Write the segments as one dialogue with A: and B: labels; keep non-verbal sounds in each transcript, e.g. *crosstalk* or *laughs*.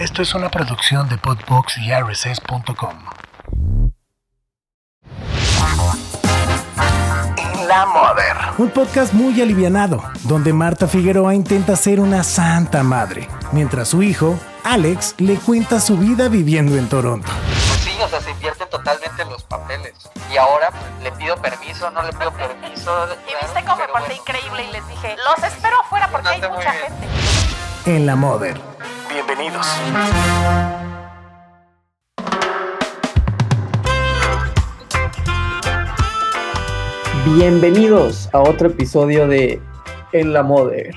A: Esto es una producción de Podbox y RSS.com. La Mother. Un podcast muy alivianado, donde Marta Figueroa intenta ser una santa madre, mientras su hijo, Alex, le cuenta su vida viviendo en Toronto.
B: Sí, o sea, se invierten totalmente los papeles. Y ahora pues, le pido permiso, no le pido permiso.
C: Y viste cómo me porté increíble y les dije, los espero afuera porque hay mucha gente.
A: En La Mother. Bienvenidos.
D: Bienvenidos a otro episodio de En la Mother.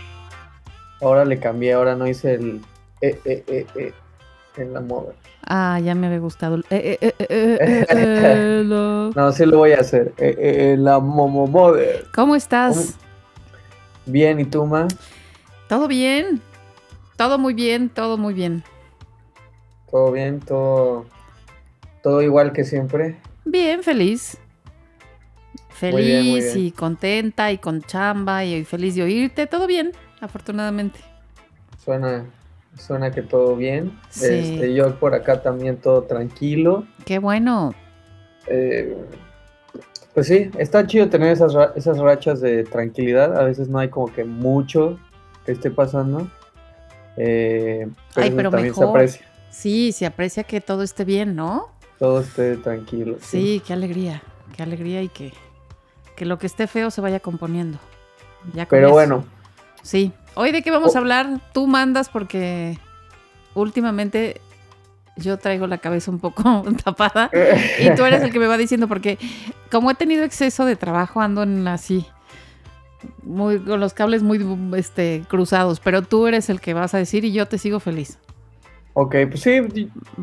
D: Ahora le cambié, ahora no hice el eh, eh, eh, eh, en la Mother.
E: Ah, ya me había gustado. el eh, eh, eh, eh, eh, *laughs* eh, lo-
D: No, sí lo voy a hacer. Eh, eh, en la Momo Mother.
E: ¿Cómo estás?
D: Bien, ¿y tú, ma?
E: ¿Todo bien? Todo muy bien, todo muy bien.
D: ¿Todo bien? ¿Todo, todo igual que siempre?
E: Bien, feliz.
D: Muy bien, muy
E: Feliz
D: bien.
E: y contenta y con chamba y feliz de oírte. Todo bien, afortunadamente.
D: Suena, suena que todo bien.
E: Sí.
D: Este, yo por acá también todo tranquilo.
E: Qué bueno.
D: Eh, pues sí, está chido tener esas, ra- esas rachas de tranquilidad. A veces no hay como que mucho que esté pasando. Eh,
E: Ay,
D: eso
E: pero
D: también se
E: mejor.
D: aprecia.
E: Sí, se aprecia que todo esté bien, ¿no?
D: Todo esté tranquilo.
E: Sí, qué alegría. Qué alegría y que, que lo que esté feo se vaya componiendo. Ya
D: Pero
E: eso.
D: bueno,
E: Sí. Hoy de qué vamos
D: Oh.
E: a hablar, tú mandas porque últimamente yo traigo la cabeza un poco *laughs* tapada y tú eres el que me va diciendo porque como he tenido exceso de trabajo ando en así muy con los cables muy este cruzados, pero tú eres el que vas a decir y yo te sigo feliz.
D: Ok, pues sí,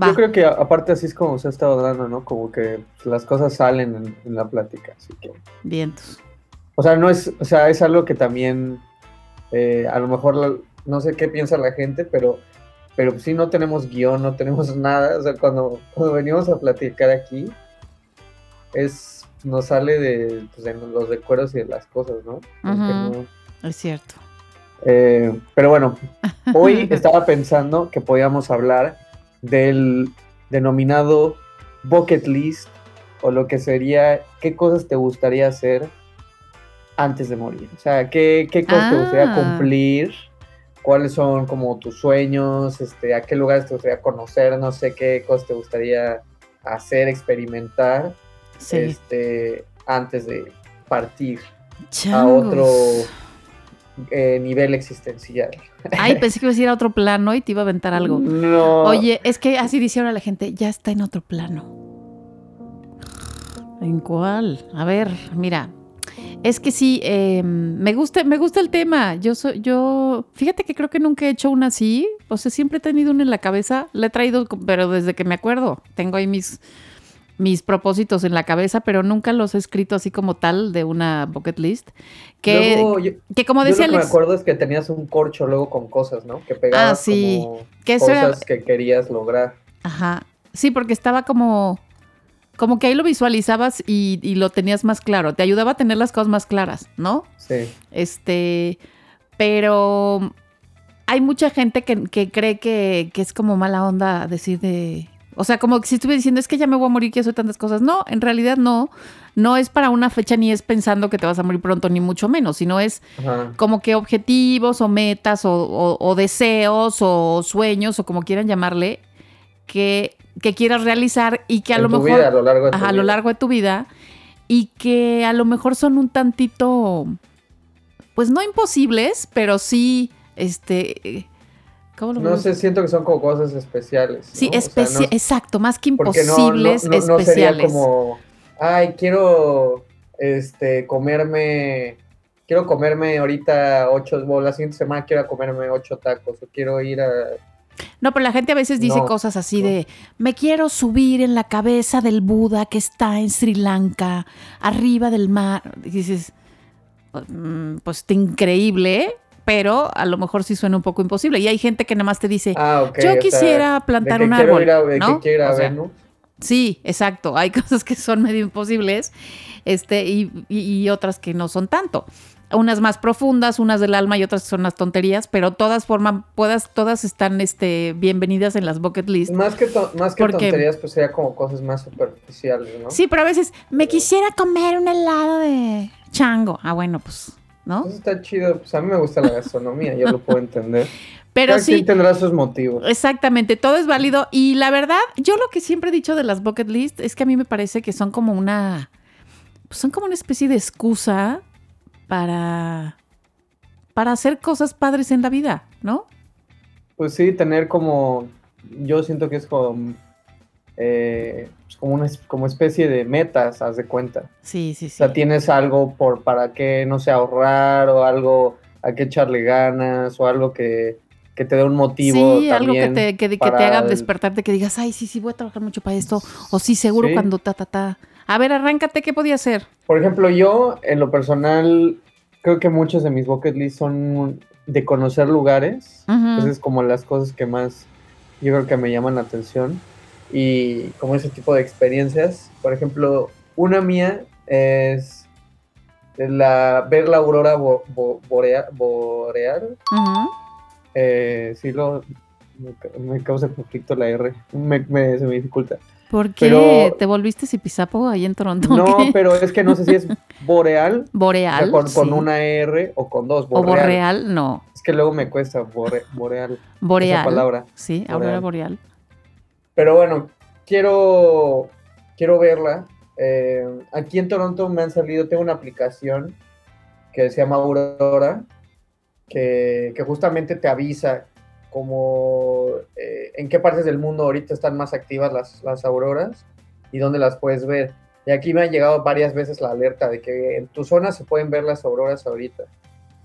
E: Va.
D: yo creo que aparte así es como se ha estado dando, ¿no? Como que las cosas salen en, en la plática, así que...
E: Vientos.
D: O sea, no es, o sea, es algo que también, eh, a lo mejor, la- no sé qué piensa la gente, pero, pero sí no tenemos guion, no tenemos *laughs* nada, o sea, cuando, cuando venimos a platicar aquí, es, nos sale de, pues, de los recuerdos y de las cosas, no-
E: Es cierto.
D: Eh, pero bueno, *laughs* hoy estaba pensando que podíamos hablar del denominado bucket list o lo que sería qué cosas te gustaría hacer antes de morir. O sea, qué, qué cosas te gustaría
E: Ah.
D: cumplir, cuáles son como tus sueños, este, a qué lugares te gustaría conocer, no sé qué cosas te gustaría hacer, experimentar,
E: Sí.
D: este, antes de partir a otro eh, nivel existencial.
E: Ay, *laughs* pensé que ibas a ir a otro plano y te iba a aventar algo.
D: No.
E: Oye, es que así dice ahora la gente, ya está en otro plano. ¿En cuál? A ver, mira. Es que sí, eh, me gusta, me gusta el tema. Yo soy, yo, fíjate que creo que nunca he hecho una así. O sea, siempre he tenido una en la cabeza. La he traído, pero desde que me acuerdo. Tengo ahí mis, mis propósitos en la cabeza, pero nunca los he escrito así como tal de una bucket list. Que,
D: Luego, yo,
E: que como
D: yo
E: decía
D: lo que me acuerdo es que tenías un corcho luego con cosas, ¿no? Que pegabas
E: Ah, sí.
D: como
E: Que eso era-
D: cosas que querías lograr.
E: Ajá. Sí, porque estaba como. Como que ahí lo visualizabas y, y lo tenías más claro. Te ayudaba a tener las cosas más claras, ¿no?
D: Sí.
E: Este. Pero hay mucha gente que, que cree que, que es como mala onda decir de. O sea, como que si estuviera diciendo es que ya me voy a morir, que hacer tantas cosas. No, en realidad no. No es para una fecha ni es pensando que te vas a morir pronto, ni mucho menos, sino es
D: Ajá.
E: como que objetivos o metas o, o- o deseos o sueños o como quieran llamarle que, que quieras realizar y que a
D: En
E: lo
D: tu
E: mejor
D: vida, a lo largo de tu
E: ajá, a lo
D: vida.
E: largo de tu vida y que a lo mejor son un tantito pues no imposibles pero sí este ¿cómo lo
D: No sé, siento que son como cosas especiales.
E: sí
D: ¿no? O sea,
E: especi-
D: no-
E: exacto más que imposibles
D: no, no, no sería
E: especiales
D: como, ay, quiero este, comerme, quiero comerme ahorita ocho, o la siguiente semana quiero comerme ocho tacos, o quiero ir a...
E: No, pero la gente a veces dice cosas así de, me quiero subir en la cabeza del Buda que está en Sri Lanka, arriba del mar. Y dices, "Mm, pues está increíble, pero a lo mejor sí suena un poco imposible. Y hay gente que nada más te dice,
D: Ah, ok. o
E: yo quisiera plantar un árbol.
D: ir a- de
E: ¿no?
D: que quiero ir a
E: O sea,
D: Venus.
E: Sí, exacto. *laughs* Hay cosas que son medio imposibles este, y, y- y otras que no son tanto. unas más profundas, unas del alma y otras son las tonterías, pero todas forman, todas, todas están este, bienvenidas en las bucket list.
D: Más que, más que tonterías, pues sería como cosas más superficiales, ¿no?
E: Sí, pero a veces me quisiera comer un helado de chango. Ah, bueno, pues, ¿no?
D: Eso está chido, pues a mí me gusta la gastronomía, yo lo puedo entender. *laughs*
E: Pero sí.
D: tendrá sus motivos.
E: Exactamente, todo es válido. Y la verdad, yo lo que siempre he dicho de las bucket list es que a mí me parece que son como una. Pues son como una especie de excusa para. para hacer cosas padres en la vida, ¿no?
D: Pues sí, tener como. Yo siento que es como. Eh, pues como una como especie de metas, haz de cuenta.
E: Sí, sí, sí.
D: O sea, tienes algo por para qué, no sé, ahorrar o algo a qué echarle ganas o algo que que te dé un motivo.
E: Sí, algo que te, que, te haga despertarte, que digas, ay, sí, sí, voy a trabajar mucho para esto. O sí, seguro cuando ta, ta, ta. A ver, arráncate, ¿qué podía hacer?
D: Por ejemplo, yo, en lo personal, creo que muchos de mis bucket list son de conocer lugares. Esas es como las cosas que más yo creo que me llaman la atención. Y como ese tipo de experiencias. Por ejemplo, una mía es la, ver la aurora boreal. boreal. Eh, sí, lo, me, causa conflicto la R. Me, se me dificulta.
E: ¿Por qué? ¿Te volviste zipizapo ahí en Toronto?
D: No, pero es que no sé si es boreal. *laughs*
E: Boreal.
D: con, una R o con dos.
E: Boreal. O boreal, no.
D: Es que luego me cuesta boreal.
E: Boreal.
D: Esa palabra.
E: Sí, aurora boreal.
D: Pero bueno, quiero, quiero verla. Eh, aquí en Toronto me han salido, tengo una aplicación que se llama Aurora que, justamente te avisa como eh, en qué partes del mundo ahorita están más activas las, las auroras y dónde las puedes ver. Y aquí me ha llegado varias veces la alerta de que en tu zona se pueden ver las auroras ahorita.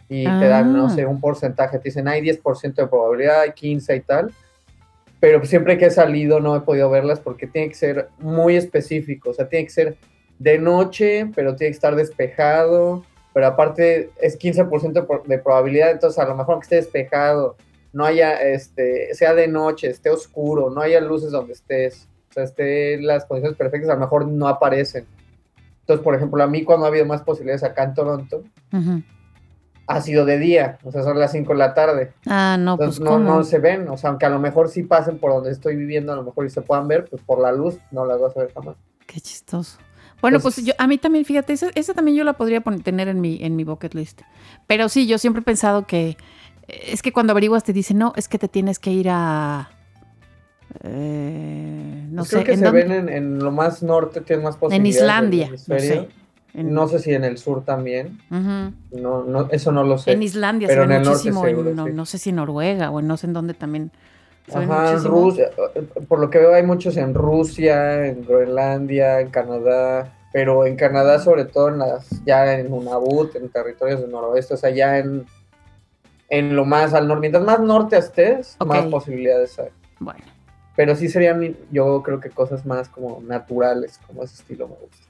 D: Y te dan, no sé, ah. un porcentaje. Te dicen, hay 10% de probabilidad, hay 15 y tal. Pero siempre que he salido no he podido verlas porque tiene que ser muy específico. O sea, tiene que ser de noche, pero tiene que estar despejado pero aparte es 15% de probabilidad, entonces a lo mejor que esté despejado, no haya, este, sea de noche, esté oscuro, no haya luces donde estés, o sea, esté las condiciones perfectas, a lo mejor no aparecen. Entonces, por ejemplo, a mí cuando ha habido más posibilidades acá en Toronto, ha sido de día, o sea, son las 5 de la tarde.
E: Ah, no,
D: pues no, no se ven, o sea, aunque a lo mejor sí pasen por donde estoy viviendo, a lo mejor y se puedan ver, pues por la luz no las vas a ver jamás.
E: Qué chistoso. Bueno, pues yo, a mí también, fíjate, esa, también yo la podría tener en mi, en mi bucket list. Pero sí, yo siempre he pensado que es que cuando averiguas te dicen, no, es que te tienes que ir a... Eh, no pues sé.
D: Creo que se ven en, lo más norte, tienes más posibilidades.
E: En Islandia, no sé.
D: No sé si en el sur también. no, no, eso no lo sé.
E: En Islandia pero en el muchísimo. Norte no, no, sé si en Noruega o en no sé en dónde también.
D: Ajá, en Rusia, por lo que veo hay muchos en Rusia, en Groenlandia, en Canadá, pero en Canadá sobre todo en las, ya en Nunavut, en territorios del noroeste, o sea, ya en, en lo más al norte, mientras más norte estés, más posibilidades hay.
E: Bueno.
D: Pero sí serían, yo creo que cosas más como naturales, como ese estilo me gusta.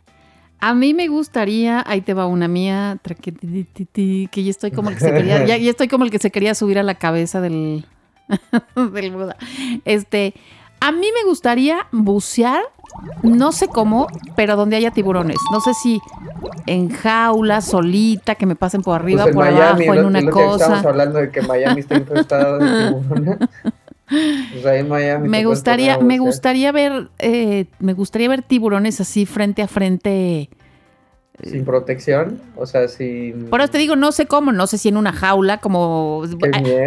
E: A mí me gustaría, ahí te va una mía, que ya estoy como el que se quería, ya estoy como el que se quería subir a la cabeza del, *laughs* del Buda. Este, a mí me gustaría bucear, no sé cómo, pero donde haya tiburones. No sé si en jaula, solita, que me pasen por arriba, pues por abajo, en una cosa.
D: estamos hablando de que Miami está infestado de *laughs* tiburones. Pues ahí en Miami
E: me gustaría, me gustaría ver, eh, me gustaría ver tiburones así frente a frente
D: sin protección, o sea, sin...
E: Por eso te digo, no sé cómo, no sé si en una jaula, como...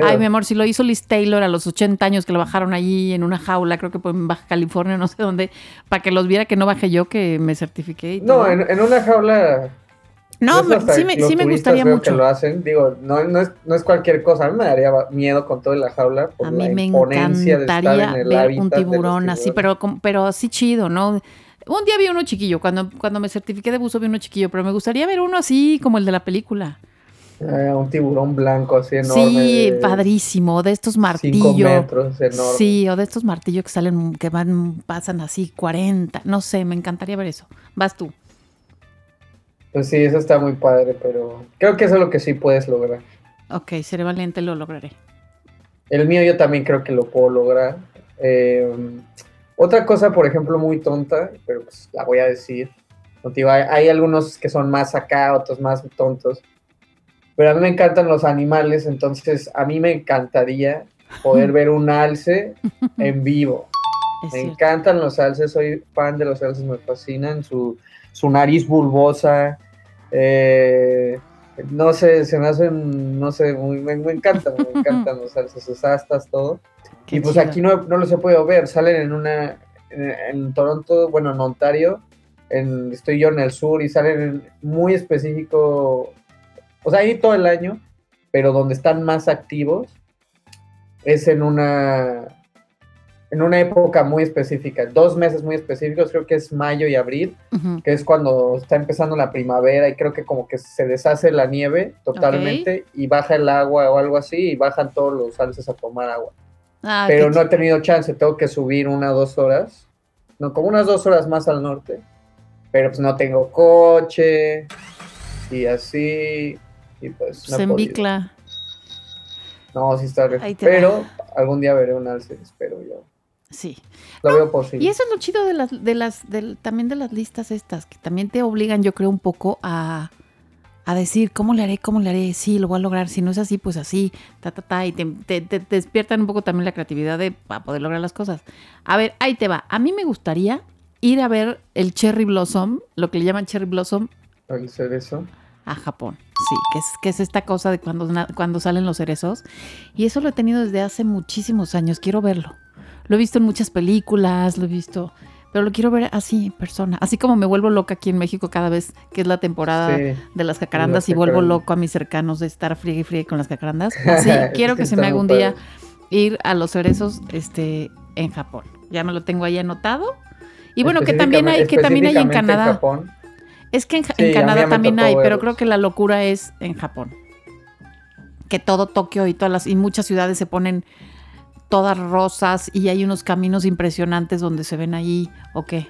E: Ay, mi amor, si lo hizo Liz Taylor a los 80 años, que lo bajaron allí en una jaula, creo que en Baja California, no sé dónde, para que los viera que no bajé yo, que me certifiqué.
D: no, en, una jaula...
E: No, sí, me, sí me gustaría mucho.
D: que lo hacen, digo, no, no, es, no es cualquier cosa, a mí me daría miedo con todo en la jaula.
E: a mí me encantaría ver un tiburón así, pero, pero así chido, ¿no? Un día vi uno chiquillo, cuando, cuando me certifiqué de buzo vi uno chiquillo, pero me gustaría ver uno así como el de la película.
D: Eh, un tiburón blanco así enorme.
E: Sí, padrísimo, de estos martillos.
D: Cinco metros, enorme.
E: Sí, o de estos martillos que salen, que van, pasan así 40. No sé, me encantaría ver eso. Vas tú.
D: Pues sí, eso está muy padre, pero creo que eso es lo que sí puedes lograr.
E: Ok, seré valiente, lo lograré.
D: El mío yo también creo que lo puedo lograr. Eh, otra cosa, por ejemplo, muy tonta, pero pues la voy a decir. Hay, hay algunos que son más acá, otros más tontos. Pero a mí me encantan los animales, entonces a mí me encantaría poder *laughs* ver un alce en vivo.
E: Es
D: Me
E: cierto.
D: encantan los alces, soy fan de los alces, me fascinan su, su nariz bulbosa. eh, no sé, se me hacen, no sé, muy- me, me encantan, me *laughs* encantan los alces, sus astas, todo.
E: Qué
D: y pues
E: chido.
D: aquí no, no los he podido ver, salen en una, en, en Toronto, bueno, en Ontario, en, estoy yo en el sur y salen en muy específico, o sea, ahí todo el año, pero donde están más activos es en una, en una época muy específica, dos meses muy específicos, creo que es mayo y abril, que es cuando está empezando la primavera y creo que como que se deshace la nieve totalmente y baja el agua o algo así y bajan todos los alces a tomar agua
E: Ah,
D: pero no he tenido chance, tengo que subir una o dos horas, no, como unas dos horas más al norte, pero pues no tengo coche y así, y pues no
E: Se
D: he podido.
E: embicla.
D: No, sí está pero algún día veré un alce, espero yo.
E: Sí.
D: Lo veo posible.
E: Y eso es lo chido de las, de las, del- también de las listas estas, que también te obligan, yo creo, un poco a, a decir, ¿cómo le haré? ¿Cómo le haré? Sí, lo voy a lograr. Si no es así, pues así, ta, ta, ta. Y te, te- te- despiertan un poco también la creatividad de para poder lograr las cosas. A ver, ahí te va. A mí me gustaría ir a ver el Cherry Blossom, lo que le llaman Cherry Blossom,
D: El cerezo.
E: a Japón. Sí, que es, que es esta cosa de cuando, cuando salen los cerezos. Y eso lo he tenido desde hace muchísimos años. Quiero verlo. Lo he visto en muchas películas, lo he visto, pero lo quiero ver así en persona. Así como me vuelvo loca aquí en México cada vez que es la temporada
D: Sí.
E: de las jacarandas
D: Las
E: y vuelvo loco a mis cercanos de estar friegue y friegue con las jacarandas. *laughs* Así quiero que se me haga un día ir a los cerezos este, en Japón. Ya me lo tengo ahí anotado. Y bueno, que también hay, que también hay en Canadá.
D: Japón.
E: Es que en,
D: Sí,
E: en Canadá también hay, pero creo que la locura es en Japón. Que todo Tokio y todas las y muchas ciudades se ponen todas rosas y hay unos caminos impresionantes donde se ven ahí o qué.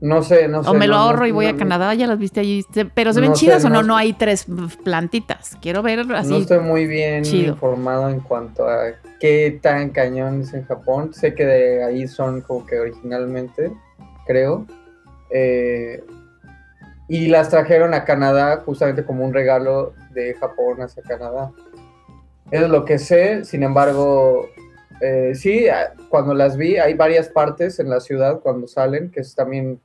D: No sé, no sé.
E: O me lo
D: no-
E: ahorro
D: no-
E: y voy a Canadá, ya las viste allí, pero se ven
D: sé,
E: chidas o no,
D: no-
E: no hay tres plantitas. Quiero ver así.
D: No estoy muy bien
E: chido.
D: informado en cuanto a qué tan cañón es en Japón. Sé que de ahí son como que originalmente, creo. Eh, y las trajeron a Canadá justamente como un regalo de Japón hacia Canadá. Eso es lo que sé, sin embargo, eh, sí, cuando las vi, hay varias partes en la ciudad cuando salen, que es también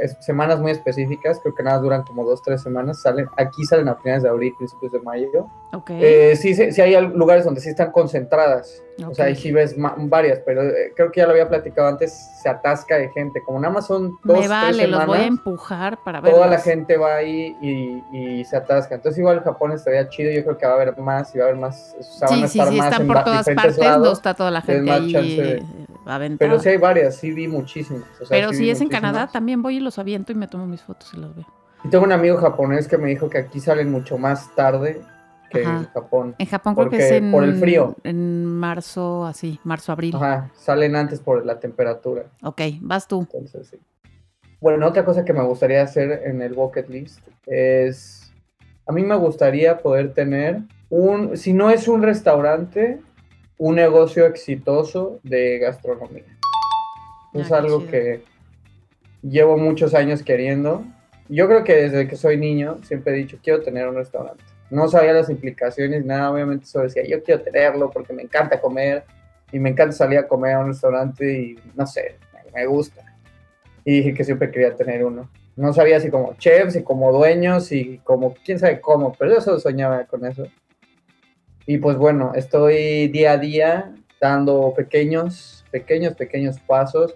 D: es- semanas muy específicas, creo que nada duran como dos, tres semanas, salen, aquí salen a finales de abril, principios de mayo. Eh, sí, sí, sí hay lugares donde sí están concentradas, o sea, ahí sí ves varias, pero eh, creo que ya lo había platicado antes, se atasca de gente, como nada más son dos,
E: Me
D: tres
E: vale, los voy a
D: semanas,
E: empujar para ver.
D: toda la gente va ahí y, y se atasca. Entonces igual Japón estaría chido, yo creo que va a haber más y va a haber más, o sea, van
E: Sí,
D: a
E: sí,
D: estar
E: sí,
D: más
E: están
D: en
E: por todas partes, no
D: lados,
E: está toda la gente ahí aventada.
D: Pero sí hay varias, sí vi muchísimas. o sea,
E: Pero
D: sí
E: si es en. Canadá, también voy y los aviento y me tomo mis fotos y los veo.
D: Y tengo un amigo japonés que me dijo que aquí salen mucho más tarde que
E: Ajá.
D: en Japón.
E: En Japón creo que es en,
D: por el frío.
E: en marzo, así, marzo, abril.
D: Ajá, salen antes por la temperatura.
E: Ok, vas tú.
D: Entonces, sí. Bueno, otra cosa que me gustaría hacer en el bucket list es, a mí me gustaría poder tener un, si no es un restaurante, un negocio exitoso de gastronomía.
E: Ah,
D: es algo
E: chido.
D: que llevo muchos años queriendo. Yo creo que desde que soy niño siempre he dicho, quiero tener un restaurante. No sabía las implicaciones, nada, obviamente solo decía, yo quiero tenerlo porque me encanta comer y me encanta salir a comer a un restaurante y no sé, me- gusta. Y dije que siempre quería tener uno. No sabía si como chefs y como dueños y como quién sabe cómo, pero yo solo soñaba con eso. Y pues bueno, estoy día a día dando pequeños, pequeños, pequeños pasos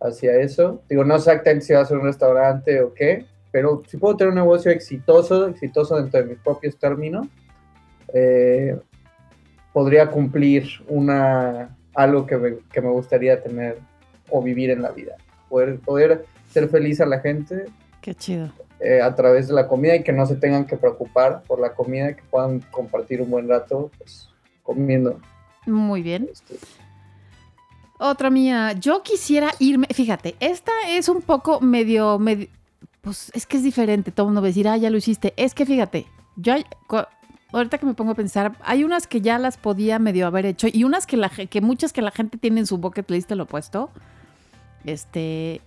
D: hacia eso. Digo, no exactamente si va a ser un restaurante o qué, pero si puedo tener un negocio exitoso, exitoso dentro de mis propios términos, eh, podría cumplir una, algo que me, que me gustaría tener o vivir en la vida. Poder, poder ser feliz a la gente
E: Qué chido.
D: Eh, a través de la comida y que no se tengan que preocupar por la comida, que puedan compartir un buen rato pues, comiendo.
E: Muy bien.
D: Este,
E: Otra mía. Yo quisiera irme. Fíjate, esta es un poco medio, medio. Pues es que es diferente. Todo el mundo va a decir, ah, ya lo hiciste. Es que fíjate, yo ahorita que me pongo a pensar, hay unas que ya las podía medio haber hecho y unas que, la, que muchas que la gente tiene en su bucket list, lo he puesto. Este,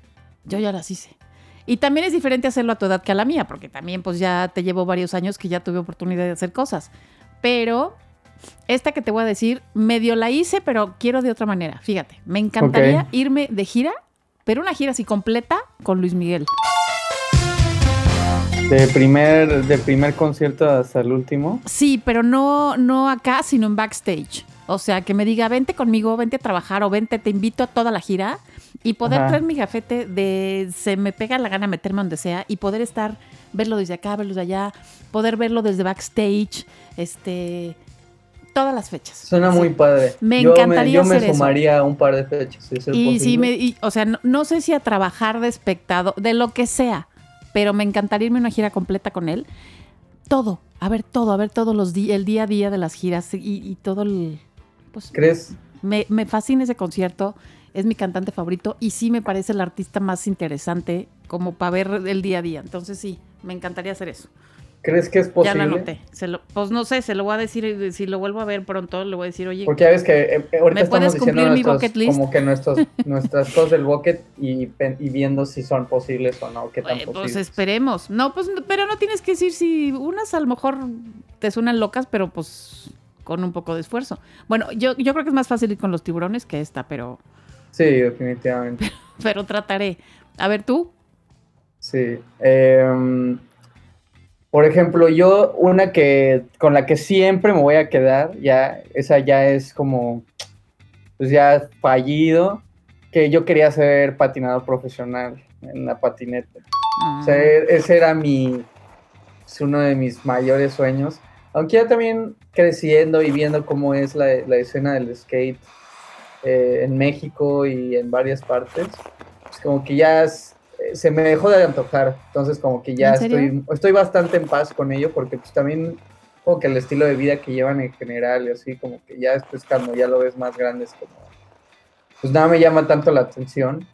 E: yo ya las hice. Y también es diferente hacerlo a tu edad que a la mía, porque también pues ya te llevo varios años que ya tuve oportunidad de hacer cosas. Pero esta que te voy a decir, medio la hice, pero quiero de otra manera. Fíjate, me encantaría irme de gira, pero una gira así completa con Luis Miguel.
D: De primer, de primer concierto hasta el último.
E: Sí, pero no, no acá, sino en backstage. O sea, que me diga, vente conmigo, vente a trabajar o vente, te invito a toda la gira y poder
D: Ajá.
E: traer mi gafete de se me pega la gana meterme donde sea y poder estar, verlo desde acá, verlo desde allá, poder verlo desde backstage, este, todas las fechas.
D: Suena
E: Sí.
D: muy padre.
E: Me
D: yo
E: encantaría
D: me, yo me
E: hacer eso.
D: sumaría a un par de fechas. si es
E: Y sí, me, o sea, no, no sé si a trabajar de espectado, de lo que sea, pero me encantaría irme a una gira completa con él. Todo, a ver todo, a ver todos los días, el día a día de las giras y, y todo el... Pues,
D: ¿Crees?
E: me, me fascina ese concierto, es mi cantante favorito y sí me parece el artista más interesante como para ver el día a día. Entonces sí, me encantaría hacer eso.
D: ¿Crees que es
E: Ya
D: posible?
E: lo anoté. Se lo- pues no sé, se lo voy a decir, si lo vuelvo a ver pronto, le voy a decir, oye,
D: Porque ya ves que eh, eh, ahorita
E: ¿Me puedes
D: estamos diciendo
E: cumplir mi
D: nuestros-
E: bucket list?
D: como que nuestros, *laughs* nuestras cosas del bucket y, viendo si son posibles o no, qué tan
E: Eh, pues
D: posibles.
E: esperemos. No, pues, pero no tienes que decir si unas a lo mejor te suenan locas, pero pues con un poco de esfuerzo. Bueno, yo, yo creo que es más fácil ir con los tiburones que esta, pero,
D: Sí, definitivamente. *laughs*
E: pero trataré. A ver, tú.
D: Sí. Em, por ejemplo, yo una que con la que siempre me voy a quedar, ya, esa ya es como, pues ya fallido, que yo quería ser patinador profesional en la patineta. O sea, e- ese era mi, es uno de mis mayores sueños. Aunque ya también creciendo y viendo cómo es la, la escena del skate eh, en México y en varias partes, pues como que ya es- eh, se me dejó de antojar. Entonces como que ya estoy bastante en paz con ello porque pues también como que el estilo de vida que llevan en general y así como que ya después cuando ya lo ves más grande es como, pues nada me llama tanto la atención.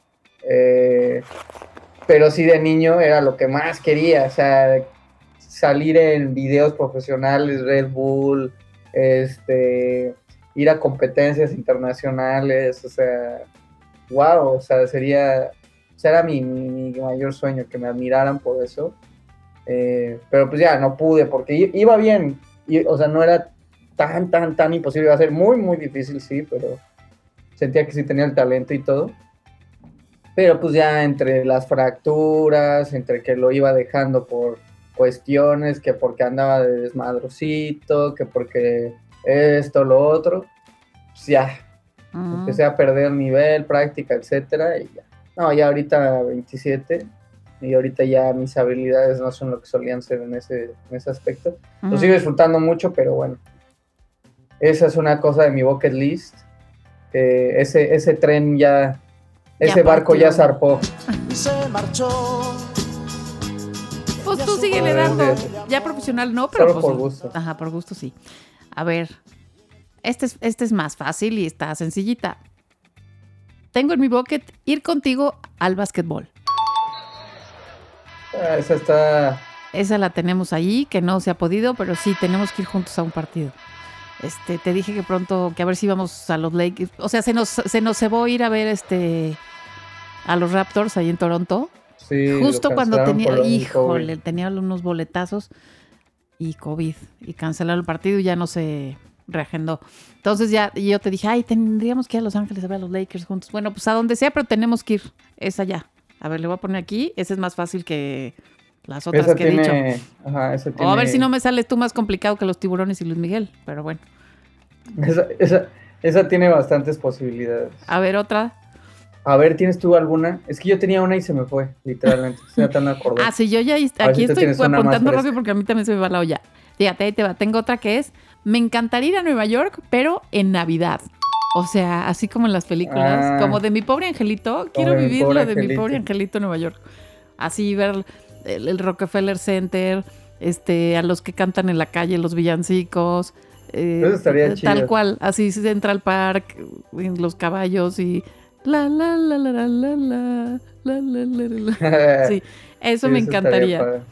D: Eh, pero sí de niño era lo que más quería, o sea, salir en videos profesionales, Red Bull, este, ir a competencias internacionales, o sea, wow, o sea, sería, era mi, mi- mi mayor sueño, que me admiraran por eso, Eh, pero pues ya no pude, porque iba bien, y, o sea, no era tan, tan, tan imposible, iba a ser muy, muy difícil, sí, pero sentía que sí tenía el talento y todo. Pero pues ya entre las fracturas, entre que lo iba dejando por cuestiones, que porque andaba de desmadrocito, que porque esto, lo otro, pues ya,
E: Mm.
D: empecé a perder nivel, práctica, etcétera, y ya. No, ya ahorita 27, y ahorita ya mis habilidades no son lo que solían ser en ese, en ese aspecto. Lo sigo disfrutando mucho, pero bueno. Esa es una cosa de mi bucket list. que ese, ese tren ya,
E: Ya
D: ese barco
E: partió.
D: ya zarpó.
F: y se marchó.
E: Pues tú síguele dando. Ya profesional no, pero
D: Solo
E: pues,
D: por gusto.
E: Ajá, por gusto sí. A ver, este es, este es más fácil y está sencillita. Tengo en mi bucket ir contigo al básquetbol.
D: Ah, esa está.
E: Esa la tenemos ahí, que no se ha podido, pero sí tenemos que ir juntos a un partido. Este, te dije que pronto, que a ver si vamos a los Lakers. O sea, se nos, se nos cebó ir a ver este a los Raptors ahí en Toronto.
D: Sí,
E: Justo cuando tenía, híjole, tenía unos boletazos y COVID. Y cancelaron el partido y ya no se reagendó. Entonces ya y yo te dije, ay, tendríamos que ir a Los Ángeles a ver a los Lakers juntos. Bueno, pues a donde sea, pero tenemos que ir. Es allá. A ver, le voy a poner aquí. Ese es más fácil que las otras
D: Esa
E: que he dicho.
D: Ajá, esa
E: O a ver si no me sales tú más complicado que los tiburones y Luis Miguel. Pero bueno.
D: Esa, esa, esa tiene bastantes posibilidades.
E: A ver, otra.
D: A ver, ¿tienes tú alguna? Es que yo tenía una y se me fue, literalmente. *laughs* Estoy tratando de acordar.
E: Ah, sí, yo ya aquí
D: si
E: estoy apuntando rápido porque a mí también se me va la olla. Fíjate, ahí te va. Tengo otra que es, me encantaría ir a Nueva York, pero en Navidad. O sea, así como en las películas,
D: Ah.
E: como de mi pobre angelito, quiero vivir lo de mi pobre angelito en Nueva York. Así ver el, el Rockefeller Center, este, a los que cantan en la calle, los villancicos. eh,
D: Eso estaría
E: Tal
D: chido.
E: cual, así Central Park, los caballos y la la la la la la la la la la la. Sí, eso
D: Sí,
E: me encantaría.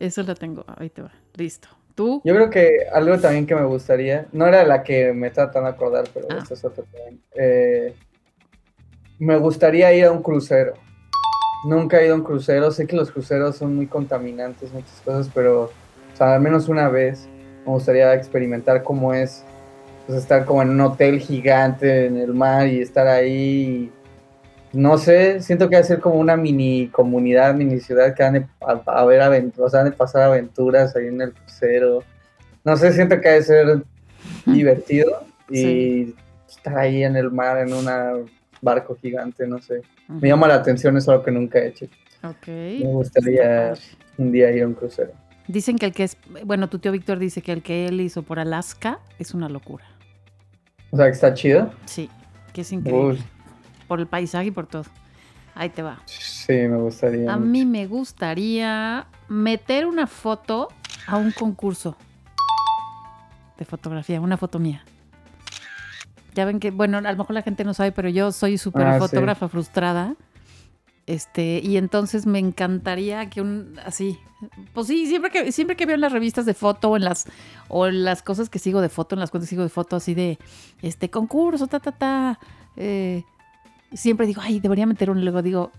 E: Eso la tengo. Ahí te va. Listo. ¿Tú?
D: Yo creo que algo también que me gustaría, no era la que me estaba de acordar, pero
E: Ah.
D: esta es otra también. Eh, me gustaría ir a un crucero. Nunca he ido a un crucero. Sé que los cruceros son muy contaminantes, muchas cosas, pero o sea, al menos una vez me gustaría experimentar cómo es pues, estar como en un hotel gigante en el mar y estar ahí. No sé, siento que va a ser como una mini comunidad, mini ciudad que van a, a ver aventuras, van de pasar aventuras ahí en el crucero. No sé, siento que ha de ser divertido y
E: Sí.
D: estar ahí en el mar en un barco gigante, no sé. Me llama la atención, es algo que nunca he hecho. Me gustaría un día ir a un crucero.
E: Dicen que el que es, bueno, tu tío Víctor dice que el que él hizo por Alaska es una locura.
D: O sea, que está chido.
E: Sí, que es increíble.
D: Uy,
E: Por el paisaje y por todo. Ahí te va.
D: sí, me gustaría.
E: A
D: mucho.
E: mí me gustaría meter una foto a un concurso de fotografía, una foto mía. Ya ven que, bueno, a lo mejor la gente no sabe, pero yo soy súper
D: Ah, sí.
E: fotógrafa frustrada. Este, y entonces me encantaría que un así. Pues sí, siempre que, siempre que veo en las revistas de foto o en las, o en las cosas que sigo de foto, en las cuentas que sigo de foto, así de este concurso, ta, ta, ta. eh, siempre digo, ay, debería meter un. Luego digo,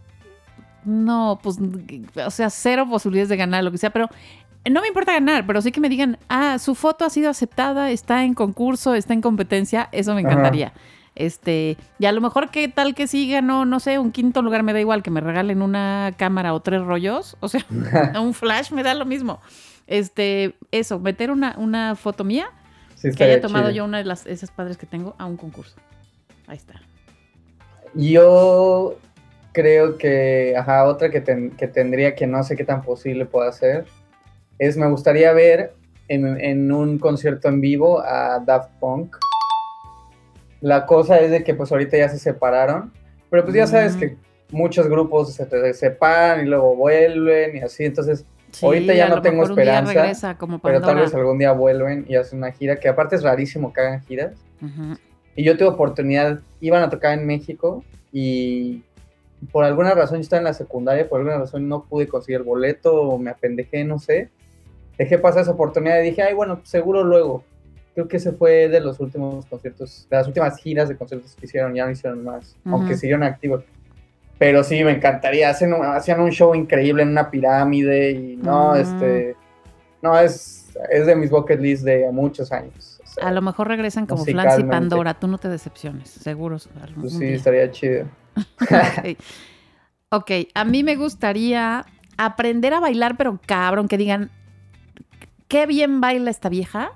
E: no, pues, o sea, cero posibilidades de ganar, lo que sea, pero no me importa ganar, pero sí que me digan, ah, su foto ha sido aceptada, está en concurso, está en competencia, eso me
D: Ajá.
E: encantaría. Este, y a lo mejor qué tal que sí ganó, no sé, un quinto lugar me da igual, que me regalen una cámara o tres rollos, o sea, *laughs* *laughs* un flash me da lo mismo. Este, eso, meter una, una foto mía
D: Sí,
E: que haya tomado
D: chido.
E: yo una de las esas padres que tengo a un concurso. Ahí está.
D: Yo creo que, ajá, otra que, ten- que tendría que no sé qué tan posible pueda ser, es me gustaría ver en, en un concierto en vivo a Daft Punk. La cosa es de que pues ahorita ya se separaron, pero pues ya sabes
E: Mm.
D: que muchos grupos se, se separan y luego vuelven y así, entonces,
E: Sí,
D: Ahorita ya no tengo esperanza,
E: regresa como
D: pero tal vez algún día vuelven y hacen una gira, que aparte es rarísimo que hagan giras.
E: Ujú.
D: Y yo tuve oportunidad, iban a tocar en México y por alguna razón yo estaba en la secundaria, por alguna razón no pude conseguir el boleto o me apendejé, no sé. Dejé pasar esa oportunidad y dije, ay, bueno, seguro luego. Creo que ese fue de los últimos conciertos, de las últimas giras de conciertos que hicieron, ya no hicieron más,
E: Ujú.
D: aunque siguieron activos. Pero sí, me encantaría, hacen, hacían un show increíble en una pirámide y no,
E: Mm.
D: este, no, es, es de mis bucket list de muchos años. Sea,
E: A lo mejor regresan como Flans y. Pandora, tú no te decepciones, seguro. algún
D: pues sí,
E: día.
D: estaría chido.
E: Ok. *laughs* Ok, a mí me gustaría aprender a bailar, pero cabrón, que digan, qué bien baila esta vieja.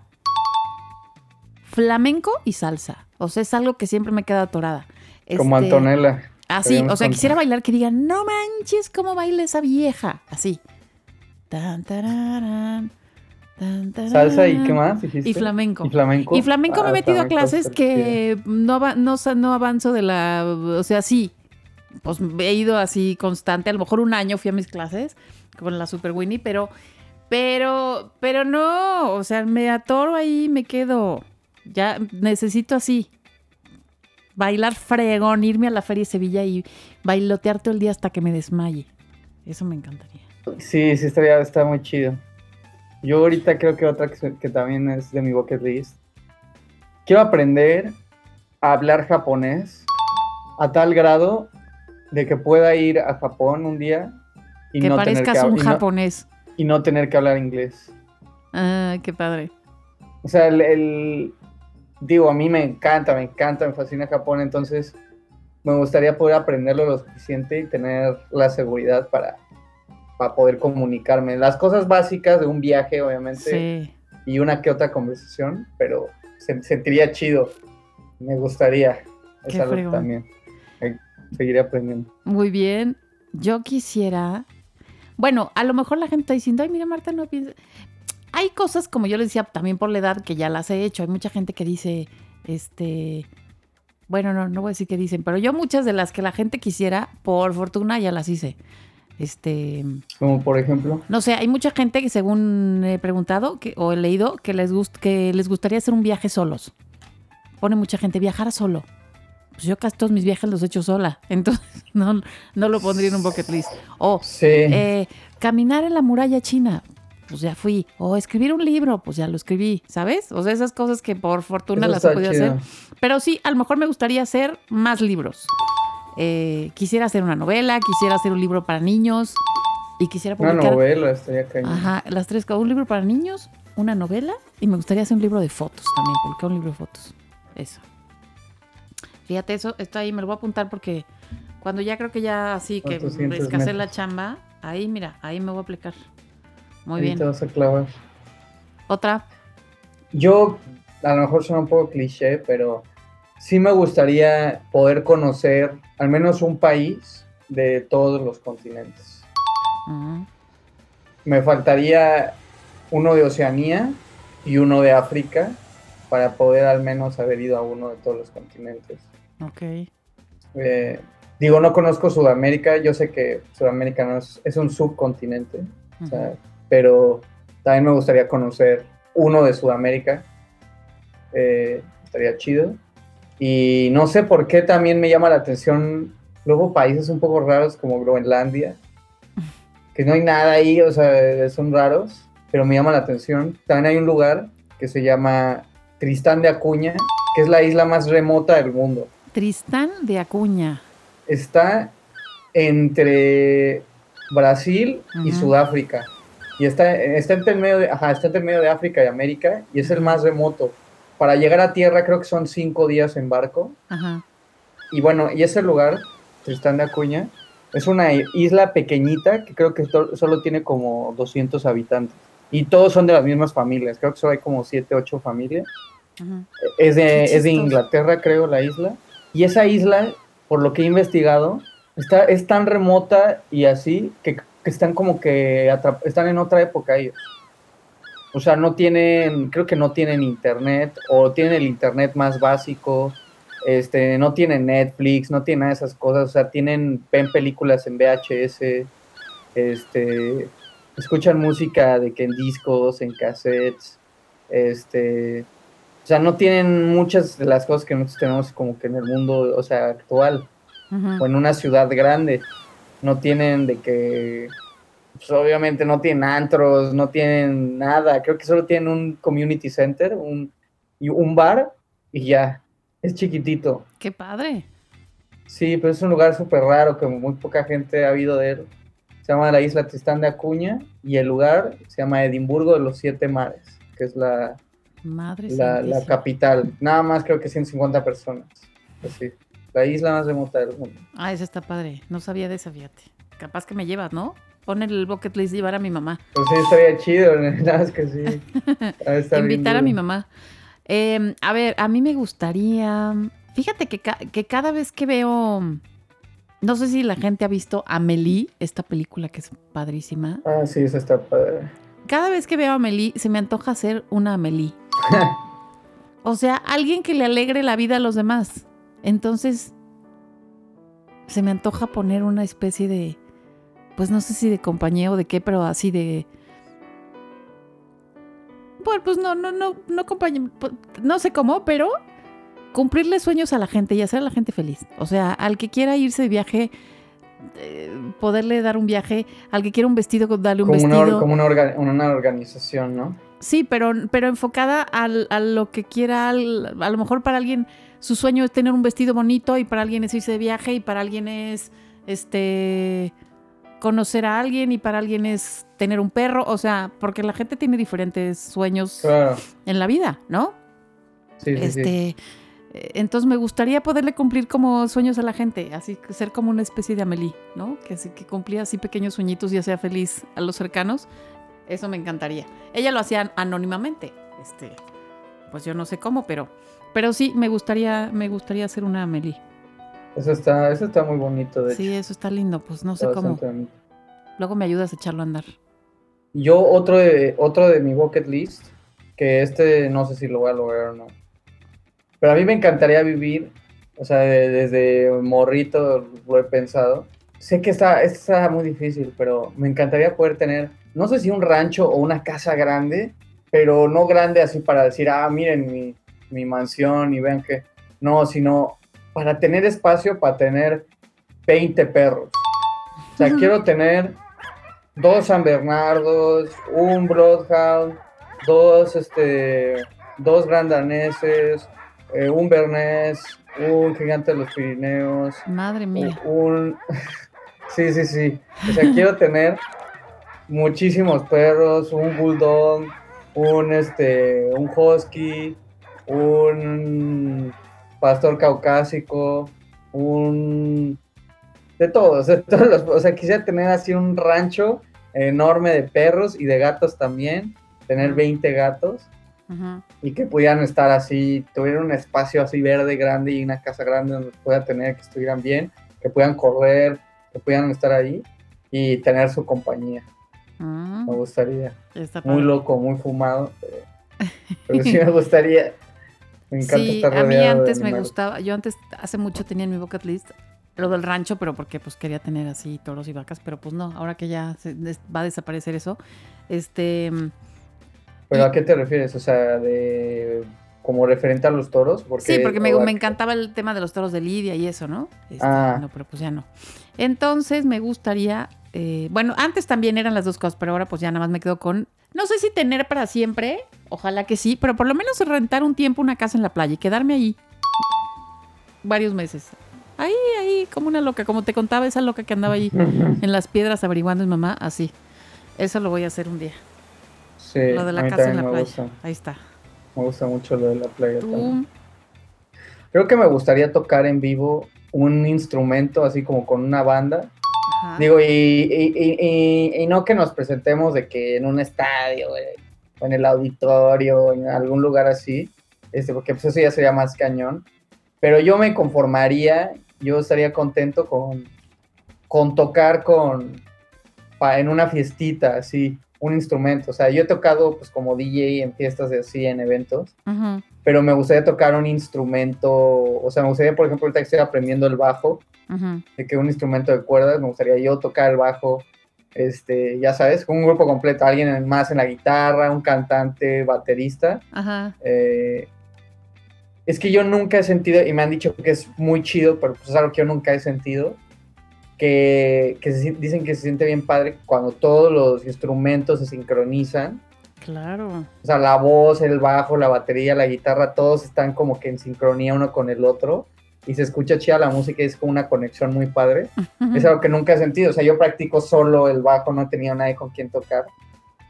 E: Flamenco y salsa. O sea, es algo que siempre me queda atorada.
D: Como
E: Este,
D: Antonella.
E: Así, o sea, quisiera bailar que digan, no manches cómo baila esa vieja. Así. Tan, tararán, tan,
D: Salsa y qué más dijiste?
E: Y flamenco.
D: Y flamenco.
E: Y flamenco me he
D: Ah,
E: metido a clases que no, no, no avanzo de la... O sea, sí, pues he ido así constante. A lo mejor un año fui a mis clases con la Super Winnie, pero, pero, pero no, o sea, me atoro ahí, me quedo. Ya necesito así. Bailar fregón, irme a la Feria de Sevilla y bailotear todo el día hasta que me desmaye. Eso me encantaría.
D: Sí, sí, estaría, está muy chido. Yo ahorita creo que otra que, que también es de mi bucket list. Quiero aprender a hablar japonés a tal grado de que pueda ir a Japón un día y,
E: que
D: no, tener
E: parezcas
D: que, hab-
E: un
D: y no-
E: japonés.
D: y no tener que hablar inglés.
E: Ah, qué padre.
D: O sea, el, el- digo, a mí me encanta, me encanta, me fascina Japón, entonces me gustaría poder aprenderlo lo suficiente y tener la seguridad para, para poder comunicarme. Las cosas básicas de un viaje, obviamente,
E: Sí.
D: y una que otra conversación, pero se sentiría chido. Me gustaría. Es
E: Qué
D: algo también seguiré aprendiendo.
E: Muy bien. Yo quisiera. Bueno, a lo mejor la gente está diciendo, ay, mira, Marta, no piensa. Hay cosas, como yo les decía, también por la edad, que ya las he hecho. Hay mucha gente que dice, este. Bueno, no, no voy a decir que dicen, pero yo muchas de las que la gente quisiera, por fortuna, ya las hice. Este.
D: Como por ejemplo,
E: No sé, hay mucha gente que, según he preguntado que, o he leído, que les, gust que les gustaría hacer un viaje solos. Pone mucha gente, viajar solo. Pues yo casi todos mis viajes los he hecho sola. *laughs* Entonces, no, no lo pondría en un bucket list. O
D: sí,
E: eh, caminar en la muralla china. Pues ya fui. O escribir un libro, pues ya lo escribí, ¿sabes? O sea, esas cosas que por fortuna
D: eso
E: las he podido hacer. Pero sí, a lo mejor me gustaría hacer más libros. Eh, quisiera hacer una novela, quisiera hacer un libro para niños y quisiera
D: Una
E: publicar.
D: novela estaría cañón.
E: Ajá, las tres, un libro para niños, una novela y me gustaría hacer un libro de fotos también, publicar un libro de fotos. Eso. Fíjate, eso está ahí, me lo voy a apuntar porque cuando ya creo que ya así que
D: 400
E: escasé la chamba, ahí mira, ahí me voy a aplicar. Muy
D: Ahí
E: bien.
D: te vas a clavar.
E: Otra.
D: Yo, a lo mejor suena un poco cliché, pero sí me gustaría poder conocer al menos un país de todos los continentes.
E: Ujú.
D: Me faltaría uno de Oceanía y uno de África para poder al menos haber ido a uno de todos los continentes.
E: Ok.
D: Eh, digo, no conozco Sudamérica, yo sé que Sudamérica no es, es un subcontinente, o sea, pero también me gustaría conocer uno de Sudamérica. Eh, estaría chido. Y no sé por qué también me llama la atención luego países un poco raros como Groenlandia, que no hay nada ahí, o sea, son raros, pero me llama la atención. También hay un lugar que se llama Tristán de Acuña, que es la isla más remota del mundo.
E: Tristán de Acuña.
D: Está entre Brasil y. Sudáfrica. Y está, está, entre el medio de, ajá, está entre el medio de África y América y es el más remoto. Para llegar a tierra creo que son cinco días en barco.
E: Ajá.
D: Y bueno, y ese lugar, Tristán de Acuña, es una isla pequeñita que creo que solo tiene como 200 habitantes. Y todos son de las mismas familias. Creo que solo hay como 7, 8 familias.
E: Ujú.
D: Es de, es de. Inglaterra, creo, la isla. Y esa isla, por lo que he investigado, está, es tan remota y así que, que están como que están en otra época ellos. O sea, no tienen, creo que no tienen internet o tienen el internet más básico. Este, no tienen Netflix, no tienen nada de esas cosas. O sea, tienen, ven películas en VHS, este, escuchan música de que en discos, en cassettes, este, o sea, no tienen muchas de las cosas que nosotros tenemos como que en el mundo, o sea, actual, o en una ciudad grande. No tienen de que, pues obviamente no tienen antros, no tienen nada. Creo que solo tienen un community center, un, y un bar y ya. Es chiquitito.
E: Qué padre.
D: Sí, pero es un lugar súper raro que muy poca gente ha habido de él. Se llama la isla Tristán de Acuña y el lugar se llama Edimburgo de los Siete Mares, que es la,
E: Madre
D: la, capital. Nada más creo que 150 personas. Así. La isla más remota del mundo.
E: Ah, esa está padre. No sabía de esa, fíjate. Capaz que me llevas, ¿no? Pon el bucket list llevar a mi mamá.
D: Pues sí, estaría chido, nada más que sí. *laughs* Bien
E: Invitar a mi mamá. Eh, a ver, a mí me gustaría. Fíjate que, ca- que cada vez que veo. No sé si la gente ha visto Amelie, esta película que es padrísima.
D: Ah, sí, eso está padre.
E: Cada vez que veo a Amelie, se me antoja hacer una Amelie. *laughs* O sea, alguien que le alegre la vida a los demás. Entonces, se me antoja poner una especie de, pues no sé si de compañía o de qué, pero así de... Bueno, pues no, no, no, no compañía, pues, no sé cómo, pero cumplirle sueños a la gente y hacer a la gente feliz. O sea, al que quiera irse de viaje, eh, poderle dar un viaje, al que quiera un vestido, darle un
D: Como, una,
E: vestido.
D: or- como una, orga- una organización, ¿no?
E: Sí, pero, pero enfocada al- a lo que quiera, al- a lo mejor para alguien su sueño es tener un vestido bonito y para alguien es irse de viaje y para alguien es este conocer a alguien y para alguien es tener un perro, o sea, porque la gente tiene diferentes sueños
D: Claro.
E: en la vida, ¿no?
D: Sí,
E: este eh, entonces me gustaría poderle cumplir como sueños a la gente, así que ser como una especie de Amelie, ¿no? Que así que cumplía así pequeños sueñitos y hacía feliz a los cercanos. Eso me encantaría. Ella lo hacía anónimamente. Este, pues yo no sé cómo, pero pero sí me gustaría me gustaría hacer una Amelie.
D: Eso está, eso está muy bonito, de
E: Sí,
D: hecho.
E: eso está lindo, pues no sé cómo.
D: bonito.
E: Luego me ayudas a echarlo a andar.
D: Yo, otro de, otro de mi bucket list, que este no sé si lo voy a lograr o no. Pero a mí me encantaría vivir, o sea, de- desde morrito lo he pensado. Sé que está, está muy difícil, pero me encantaría poder tener, no sé si un rancho o una casa grande, pero no grande así para decir, ah, miren mi, mi mansión y vean que. No, sino para tener espacio para tener 20 perros. O sea, quiero tener dos San Bernardos, un Bloodhound, dos, este, dos Grandaneses, eh, un Bernés, un gigante de los Pirineos,
E: Madre mía.
D: un... *laughs* Sí, sí, sí. O sea, quiero *laughs* tener muchísimos perros, un bulldog, un este, un husky, un pastor caucásico, un de todos, de todos los- o sea, quisiera tener así un rancho enorme de perros y de gatos también, tener 20 gatos y que pudieran estar así, tuvieran un espacio así verde grande y una casa grande donde pueda tener que estuvieran bien, que puedan correr, que pudieran estar ahí y tener su compañía.
E: Mm,
D: Me gustaría. Muy loco, muy fumado, pero, pero sí me gustaría. Me encanta
E: Sí,
D: estar
E: a mí antes me gustaba, yo antes hace mucho tenía en mi bucket list lo del rancho, pero porque pues quería tener así toros y vacas, pero pues no, ahora que ya se va a desaparecer eso, este,
D: ¿Pero a qué te refieres? O sea, de como referente a los toros.
E: sí, porque me,
D: o a-
E: me encantaba el tema de los toros de Lidia y eso, ¿no? Este,
D: Ah.
E: No, pero pues ya no. Entonces me gustaría, eh, bueno, antes también eran las dos cosas, pero ahora pues ya nada más me quedo con, no sé si tener para siempre, ojalá que sí, pero por lo menos rentar un tiempo una casa en la playa y quedarme ahí varios meses. Ahí, ahí, como una loca, como te contaba esa loca que andaba ahí *laughs* en las piedras averiguando a mi mamá, así. Eso lo voy a hacer un día.
D: Sí,
E: lo de la casa en la playa.
D: Gusta,
E: Ahí está.
D: me gusta mucho lo de la playa también. Creo que me gustaría tocar en vivo un instrumento así como con una banda.
E: Ajá.
D: Digo, y, y- y- no que nos presentemos de que en un estadio, o en el auditorio, o en algún lugar así, este, porque pues eso ya sería más cañón. Pero yo me conformaría, yo estaría contento con, con tocar con, pa- en una fiestita, así, un instrumento. O sea, yo he tocado pues como DJ en fiestas de así, en eventos
E: Ujú,
D: pero me gustaría tocar un instrumento, o sea, me gustaría, por ejemplo, ahorita que estoy aprendiendo el bajo, de que un instrumento de cuerdas, me gustaría yo tocar el bajo, este, ya sabes, con un grupo completo, alguien en- más en la guitarra, un cantante, baterista.
E: Ajá.
D: eh, es que yo nunca he sentido, y me han dicho que es muy chido, pero pues es algo que yo nunca he sentido, que, que se- dicen que se siente bien padre cuando todos los instrumentos se sincronizan
E: Claro.
D: o sea, la voz, el bajo, la batería, la guitarra, todos están como que en sincronía uno con el otro. Y se escucha chida la música y es como una conexión muy padre. Es algo que nunca he sentido. O sea, yo practico solo el bajo, no tenía nadie con quien tocar.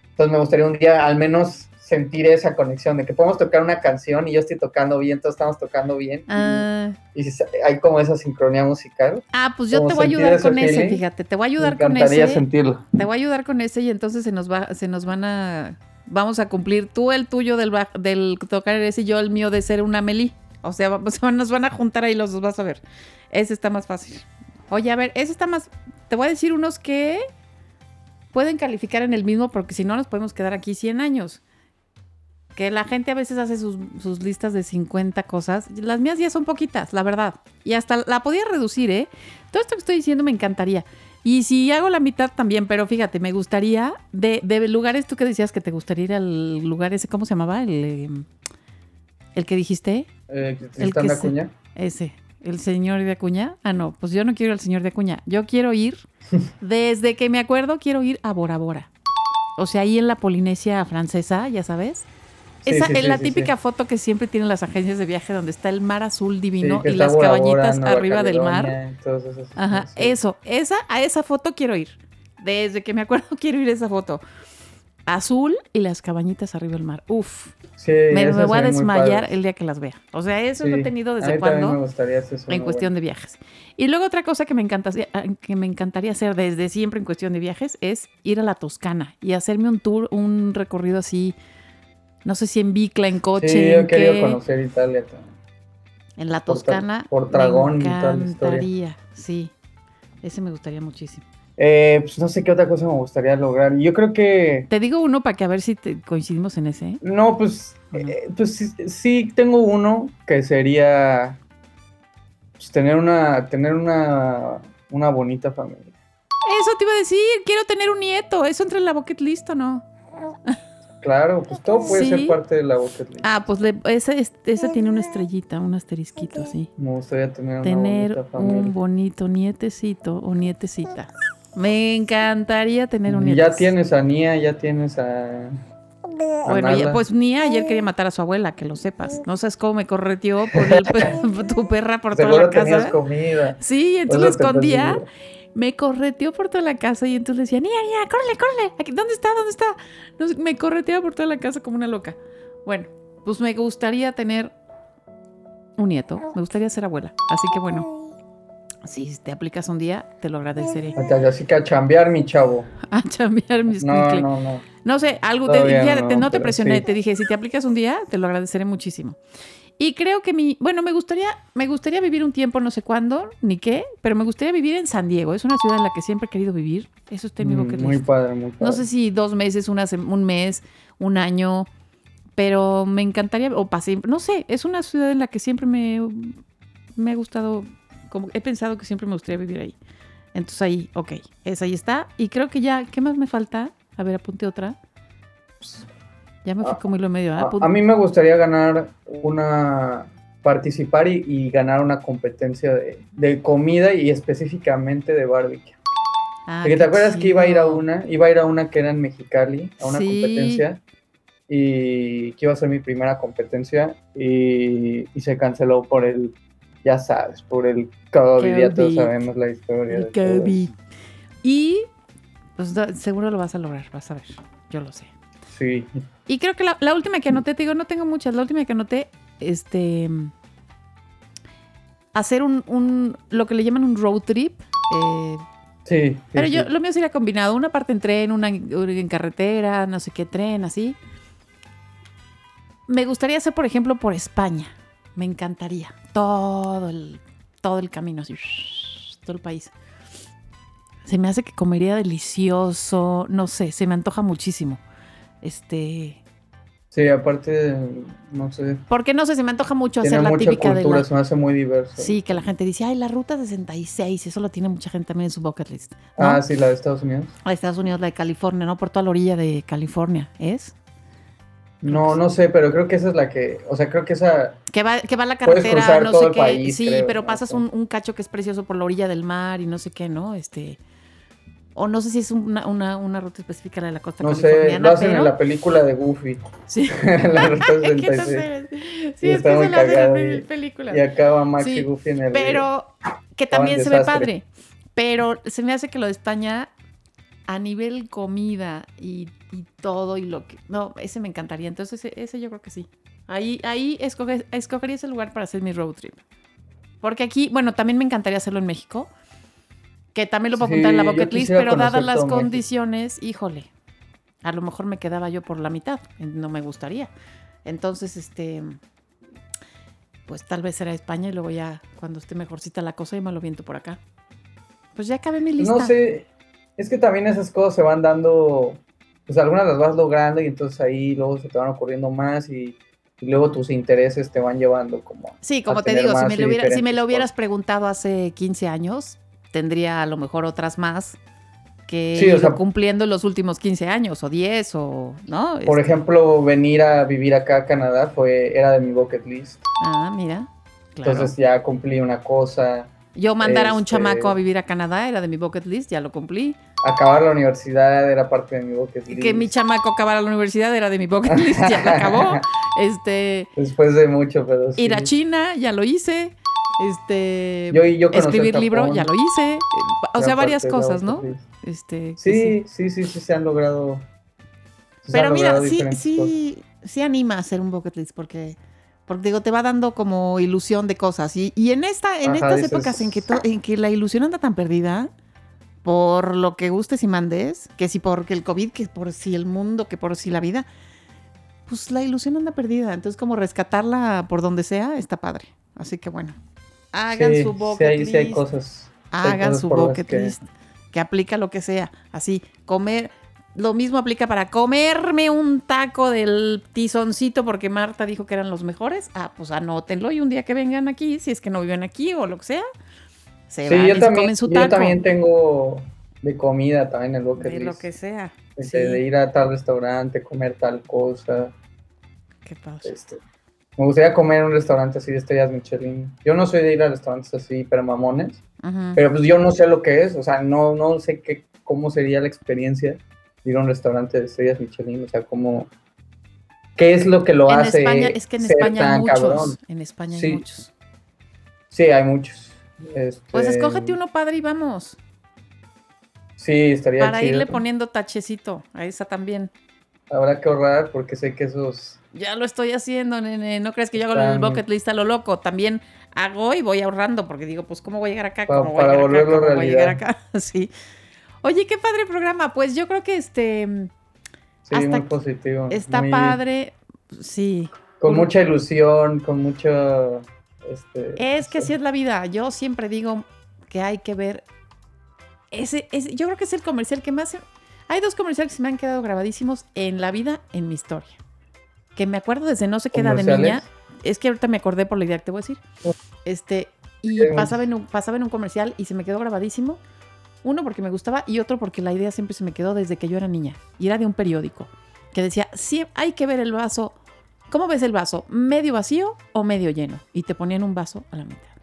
D: Entonces me gustaría un día al menos sentir esa conexión de que podemos tocar una canción y yo estoy tocando bien, todos estamos tocando bien. y-
E: Ah,
D: Y, hay como esa sincronía musical.
E: ah, pues yo te voy a ayudar con ese,
D: feeling.
E: fíjate, te voy a
D: Me
E: ayudar con
D: encantaría
E: ese.
D: sentirlo.
E: Te voy a ayudar con ese y entonces se nos va, se nos van a, vamos a cumplir tú el tuyo del, del tocar ese y yo el mío de ser una Meli. O sea, vamos- *laughs* nos van a juntar ahí los dos, vas a ver. Ese está más fácil. Oye, a ver, ese está más, te voy a decir unos que pueden calificar en el mismo porque si no nos podemos quedar aquí 100 años. Que la gente a veces hace sus, sus listas de 50 cosas. Las mías ya son poquitas, la verdad. Y hasta la podía reducir, ¿eh? Todo esto que estoy diciendo me encantaría. Y si hago la mitad también, pero fíjate, me gustaría de, de lugares, tú que decías que te gustaría ir al lugar ese, ¿cómo se llamaba? El, eh, el que dijiste,
D: Eh,
E: El que
D: de
E: se-
D: Acuña.
E: ese, el señor de Acuña. Ah, no, pues yo no quiero ir al señor de Acuña. Yo quiero ir, *laughs* desde que me acuerdo, quiero ir a Bora Bora. O sea, ahí en la Polinesia francesa, ya sabes. Esa
D: sí,
E: es
D: sí,
E: la típica foto que siempre tienen las agencias de viaje donde está el mar azul divino y las
D: Bora
E: cabañitas arriba del mar. Ajá, eso, esa, a esa foto quiero ir. Desde que me acuerdo *laughs* quiero ir a esa foto. Azul y las cabañitas arriba del mar. Uf, me, voy a desmayar el día que las vea. O sea, eso lo he tenido desde cuando
D: me gustaría hacer eso,
E: en cuestión de viajes. Y luego otra cosa que me, encantaría, que me encantaría hacer desde siempre en cuestión de viajes es ir a la Toscana y hacerme un tour, un recorrido así, no sé si en bicla, en coche,
D: Sí, yo
E: en,
D: he querido
E: qué,
D: conocer Italia también.
E: en la Toscana.
D: por Tragón y toda la historia.
E: sí. Ese me gustaría muchísimo.
D: Eh, pues no sé qué otra cosa me gustaría lograr. Yo creo que.
E: Te digo uno para que a ver si te- coincidimos en ese. ¿eh?
D: No, pues. Eh, pues sí, sí tengo uno que sería. Pues tener una. Tener una. Una bonita familia.
E: Eso te iba a decir, quiero tener un nieto. ¿Eso entra en la bucket list o no? *laughs*
D: Claro, pues todo puede
E: Sí.
D: ser parte de la bucket list.
E: Ah, pues le- ese, es- ese tiene una estrellita, un asterisquito así.
D: Me gustaría tener una
E: tener
D: familia.
E: un bonito nietecito o nietecita. Me encantaría tener un
D: Y
E: nieto.
D: ya tienes a Nia, ya tienes a.
E: Bueno,
D: Nada.
E: ya, pues ni ayer quería matar a su abuela, que lo sepas. No sabes cómo me correteó por el *laughs* *laughs* tu perra por toda
D: Seguro
E: la casa.
D: tenías comida.
E: Sí,
D: Eso
E: entonces la escondía. Me correteó por toda la casa y entonces le decía, niña, niña, córrele, córrele. Aquí, ¿Dónde está? ¿Dónde está? No sé, me correteaba por toda la casa como una loca. Bueno, pues me gustaría tener un nieto. Me gustaría ser abuela. Así que bueno, si te aplicas un día, te lo agradeceré.
D: Así que a chambear, mi chavo. *laughs*
E: A chambear mis
D: No, no, no.
E: No sé, algo te,
D: Todavía
E: fíjate,
D: no,
E: no, te presioné,
D: sí.
E: te dije, si te aplicas un día, te lo agradeceré muchísimo. Y creo que mi, bueno, me gustaría, me gustaría vivir un tiempo, no sé cuándo, ni qué, pero me gustaría vivir en San Diego. Es una ciudad en la que siempre he querido vivir. Eso está en mi
D: Mm,
E: bucket
D: Muy
E: list.
D: padre, muy padre.
E: No sé si dos meses, una un mes, un año, pero me encantaría, o para siempre, no sé, es una ciudad en la que siempre me, me ha gustado, como he pensado que siempre me gustaría vivir ahí. Entonces ahí, ok, esa ahí está. Y creo que ya, ¿qué más me falta? A ver, apunte otra. Ya me fui
D: Ah,
E: como hilo medio. ¿ah?
D: A,
E: Apunte.
D: a mí me gustaría ganar una participar y, y ganar una competencia de, de comida y específicamente de barbecue.
E: Ah,
D: Porque te acuerdas que iba a ir a una, iba a ir a una que era en Mexicali, a una
E: Sí.
D: competencia, y que iba a ser mi primera competencia, y, y se canceló por el, ya sabes, por el COVID, ya todos sabemos la historia.
E: El COVID. Y pues seguro lo vas a lograr, vas a ver. Yo lo sé.
D: Sí,
E: Y creo que la, la última que anoté, te digo, no tengo muchas, la última que anoté, este, hacer un, un lo que le llaman un road trip. eh,
D: sí. sí,
E: pero
D: sí.
E: yo, lo mío sería combinado, una parte en tren, una en, en carretera, no sé qué tren, así. Me gustaría hacer, por ejemplo, por España. Me encantaría. Todo el, todo el camino, así, todo el país. Se me hace que comería delicioso, no sé, se me antoja muchísimo. Este,
D: Sí, aparte, no sé,
E: porque no sé, se me antoja mucho
D: tiene
E: hacer la
D: mucha
E: típica de
D: cultura,
E: la...
D: se me hace muy diverso.
E: Sí, que la gente dice, ay, la ruta 66, eso lo tiene mucha gente también en su bucket list. ¿no?
D: Ah, sí, la de Estados Unidos.
E: A Estados Unidos, la de California, ¿no? Por toda la orilla de California, ¿es?
D: No, no sé, pero creo que esa es la que, o sea, creo que esa,
E: Que va, que va la carretera, no
D: todo
E: sé qué.
D: país,
E: sí,
D: creo,
E: pero pasas un cacho que es precioso por la orilla del mar y no sé qué, ¿no? Este. O no sé si es una, una, una ruta específica la de la costa
D: no sé,
E: californiana,
D: lo hacen
E: pero...
D: en la película de Goofy,
E: Sí. *laughs*
D: la ruta *laughs*
E: ¿Qué te
D: 66.
E: haces?
D: Y
E: Sí, es que se lo hacen en
D: y-
E: películas.
D: Y acaba Max
E: Sí,
D: y Goofy en el...
E: Pero que también se ve padre. Pero se me hace que lo de España, a nivel comida y, y todo y lo que. No, ese me encantaría. Entonces, ese, ese yo creo que sí. Ahí, ahí escoge- escogería ese lugar para hacer mi road trip. Porque aquí, bueno, también me encantaría hacerlo en México. Que también lo puedo
D: Sí,
E: apuntar en la bucket list, pero dadas las
D: México.
E: condiciones, híjole. A lo mejor me quedaba yo por la mitad. No me gustaría. Entonces, este. Pues tal vez será España y luego ya, cuando esté mejorcita la cosa, y me lo viento por acá. Pues ya acabé mi lista.
D: No sé, es que también esas cosas se van dando, pues algunas las vas logrando y entonces ahí luego se te van ocurriendo más y, y luego tus intereses te van llevando como...
E: Sí, como te digo, si me, lo hubiera- si me lo hubieras preguntado hace 15 años, tendría a lo mejor otras más que
D: Sí, o sea-
E: cumpliendo en los últimos 15 años o 10 o, ¿no?
D: Por
E: Este,
D: ejemplo, venir a vivir acá a Canadá fue, era de mi bucket list.
E: Ah, mira. Claro.
D: Entonces ya cumplí una cosa,
E: Yo mandar a un
D: este-
E: chamaco a vivir a Canadá era de mi bucket list, ya lo cumplí.
D: acabar la universidad era parte de mi bucket list.
E: Que mi chamaco acabara la universidad era de mi bucket list, ya lo acabó. *laughs* Este,
D: Después de mucho, pero sí.
E: ir a China, ya lo hice. Este,
D: Yo,
E: escribir libro, ya lo hice. O sea, varias cosas, ¿no? Este,
D: Sí, sí, sí, sí, se han logrado.
E: Pero mira, sí, sí, sí anima a hacer un bucket list porque, porque digo, te va dando como ilusión de cosas. Y, y en esta, en estas épocas en que en que la ilusión anda tan perdida, por lo que gustes y mandes, que si porque el COVID, que por si el mundo, que por si la vida, pues la ilusión anda perdida. Entonces, como rescatarla por donde sea, está padre. Así que bueno. Hagan
D: Sí,
E: su bucket list.
D: sí hay cosas. sí hay
E: Hagan
D: cosas
E: su bucket
D: que-
E: list, que aplica lo que sea. Así, comer. Lo mismo aplica para comerme un taco del tizoncito porque Marta dijo que eran los mejores. Ah, pues anótenlo y un día que vengan aquí, si es que no viven aquí o lo que sea, se
D: Sí,
E: van y
D: yo
E: se
D: también,
E: comen su
D: yo
E: taco.
D: también tengo de comida también el bucket
E: de lo
D: list.
E: que sea.
D: Este,
E: Sí,
D: De ir a tal restaurante, comer tal cosa.
E: qué padre.
D: Este, me gustaría comer en un restaurante así de estrellas Michelin. Yo no soy de ir a restaurantes así, pero mamones. Pero pues yo no sé lo que es, o sea, no, no sé qué, cómo sería la experiencia de ir a un restaurante de estrellas Michelin, o sea, cómo, qué es lo que lo
E: en
D: hace
E: España, es que en
D: ser
E: España hay muchos.
D: cabrón.
E: En España hay
D: Sí.
E: muchos.
D: Sí, hay muchos. Este,
E: Pues escógete uno padre y vamos.
D: Sí, estaría
E: Para
D: chido.
E: irle poniendo tachecito a esa también.
D: Habrá que ahorrar porque sé que esos...
E: Ya lo estoy haciendo, nene. No crees que yo hago el bucket list a lo loco. También hago y voy ahorrando porque digo, pues, ¿cómo voy a llegar acá? ¿Cómo voy a llegar acá? ¿Cómo voy a llegar acá? Sí. Oye, qué padre programa. Pues yo creo que este
D: Sí,
E: Hasta
D: muy positivo.
E: está
D: muy-
E: padre. Sí.
D: Con mucha ilusión, con mucho... Este,
E: Es que así es la vida. Yo siempre digo que hay que ver. Ese, ese- yo creo que es el comercial que más. Hay dos comerciales que se me han quedado grabadísimos en la vida, en mi historia. Que me acuerdo desde no sé qué edad de niña. Es que ahorita me acordé por la idea que te voy a decir. Este, y pasaba en, un, pasaba en un comercial y se me quedó grabadísimo. Uno porque me gustaba y otro porque la idea siempre se me quedó desde que yo era niña. Y era de un periódico que decía, sí, hay que ver el vaso. ¿Cómo ves el vaso? ¿Medio vacío o medio lleno? Y te ponían un vaso a la mitad.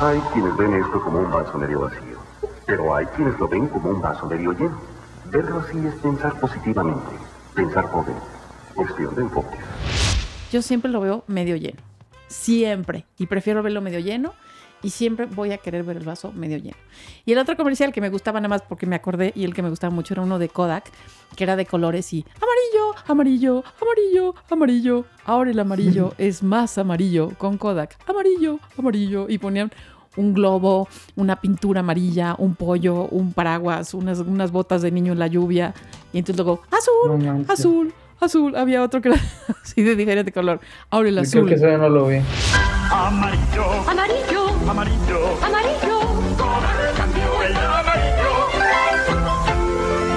F: Hay quienes ven esto como un vaso medio vacío, pero hay quienes lo ven como un vaso medio lleno. Verlo así es pensar positivamente, pensar joven, cuestión de enfoque.
E: Yo siempre lo veo medio lleno. Siempre. Y prefiero verlo medio lleno. Y siempre voy a querer ver el vaso medio lleno. Y el otro comercial que me gustaba nada más porque me acordé y el que me gustaba mucho era uno de Kodak, que era de colores y amarillo, amarillo, amarillo, amarillo. Ahora el amarillo *laughs* es más amarillo con Kodak. Amarillo, amarillo. Y ponían un globo, una pintura amarilla, un pollo, un paraguas, unas, unas botas de niño en la lluvia. Y entonces luego, azul,
D: No
E: azul, azul. Había otro que era *laughs* así de diferente color. Ahora el
D: Creo
E: azul.
D: que eso ya no lo vi.
G: Amarillo,
H: Amarillo,
G: amarillo,
H: amarillo.
G: Kodak cambió el amarillo.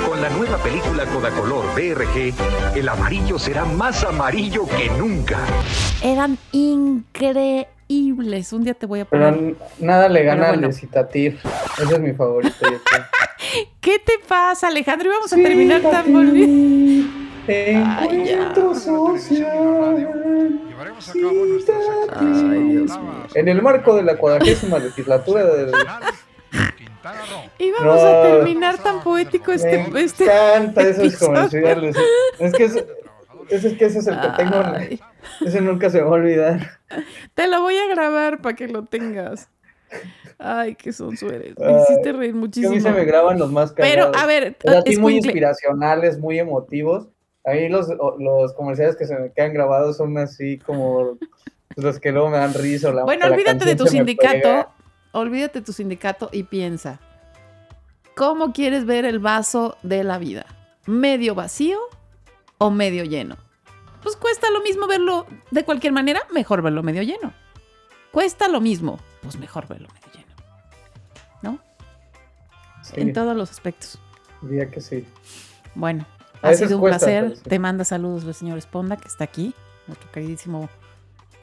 I: Con la nueva película Codacolor BRG, el amarillo será más amarillo que nunca.
E: Eran increíbles. Un día te voy a
D: Pero
E: poner.
D: n- nada le gana
E: Pero
D: al
E: bueno.
D: Citatir. Ese es mi favorito. creo. *laughs*
E: ¿Qué te pasa, Alejandro? Íbamos a terminar tan bonito. Ay,
D: encuentro social.
J: Llevaremos a cabo nuestra
E: Ay,
D: En el marco de la cuadragésima legislatura de...
J: Nacional, Quintana Roo.
E: Íbamos
D: No.
E: a terminar tan poético este.
D: Me
E: este
D: encanta esos
E: episodio.
D: comerciales. Es que ese, ese, es que ese es el que tengo.
E: Ay,
D: Ese nunca se va a olvidar.
E: te lo voy a grabar para que lo tengas. Ay, qué son sueres. Me hiciste reír
D: Que a mí
E: muchísimo.
D: se me graban los más
E: Pero,
D: cagados.
E: a ver,
D: Es así muy inspiracionales, muy emotivos. A mí los, los comerciales que se me quedan grabados son así como los que luego me dan risa. o la-
E: Bueno, olvídate de tu sindicato.
D: pega.
E: Olvídate de tu sindicato y piensa. ¿Cómo quieres ver el vaso de la vida? ¿Medio vacío o medio lleno? Pues cuesta lo mismo verlo de cualquier manera, mejor verlo medio lleno. Cuesta lo mismo, pues mejor verlo medio lleno. ¿No?
D: Sí,
E: En todos los aspectos.
D: diría que sí.
E: Bueno, ha sido un
D: cuesta,
E: placer. Te manda saludos el señor Esponda, que está aquí, nuestro queridísimo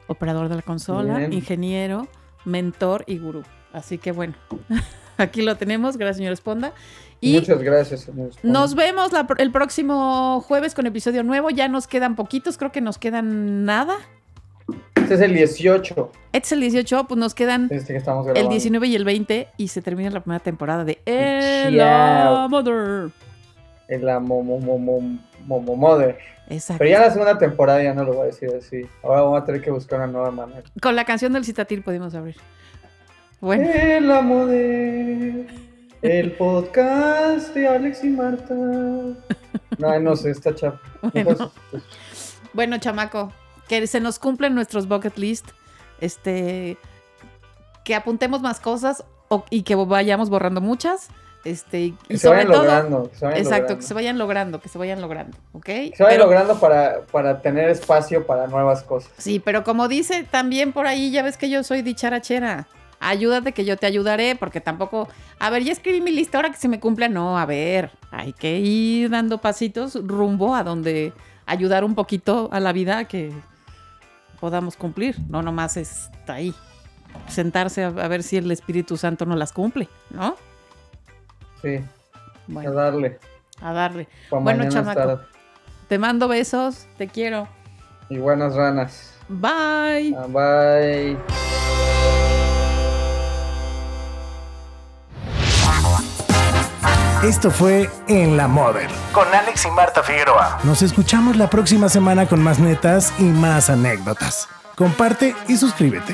E: operador de la consola,
D: Bien.
E: ingeniero, mentor y gurú. Así que bueno, *laughs* aquí lo tenemos. Gracias, señor Esponda. Y
D: Muchas gracias. señor Esponda.
E: nos vemos la- el próximo jueves con episodio nuevo. Ya nos quedan poquitos, creo que nos quedan nada.
D: Este es el 18.
E: Este es el 18, pues nos quedan
D: Este
E: el
D: grabando.
E: 19 y el 20 y se termina la primera temporada de El. Mother.
D: En la Momo Momo Momo Mother.
E: Exacto.
D: Pero ya la segunda temporada ya no lo voy a decir así. Ahora vamos a tener que buscar una nueva manera.
E: Con la canción del Citatil podemos abrir. Bueno.
D: El amo de el podcast de Alex y Marta. No, no sé, está chapa. *laughs*
E: Bueno. Bueno, chamaco, que se nos cumplen nuestros bucket list. Este. Que apuntemos más cosas o- y que vayamos borrando muchas. Este, y
D: Que se
E: sobre
D: vayan
E: todo.
D: logrando. que se vayan
E: exacto,
D: logrando.
E: que se vayan logrando, que se vayan logrando. ¿Ok?
D: Que se vayan
E: Pero-
D: logrando para, para tener espacio para nuevas cosas.
E: Sí, pero como dice también por ahí, ya ves que yo soy dicharachera. Ayúdate que yo te ayudaré, porque tampoco. A ver, ya escribí mi lista, ahora que se me cumpla. No, a ver, hay que ir dando pasitos rumbo a donde ayudar un poquito a la vida a que podamos cumplir. No nomás está ahí. Sentarse a, a ver si el Espíritu Santo no las cumple, ¿no?
D: Sí, a darle.
E: a darle.
D: Pa'
E: Bueno, chamaco.
D: estar-
E: Te mando besos, te quiero.
D: Y buenas ranas.
E: Bye.
D: Ah, Bye.
A: Esto fue En la Mother con Alex y Marta Figueroa. Nos escuchamos la próxima semana con más netas y más anécdotas. Comparte y suscríbete.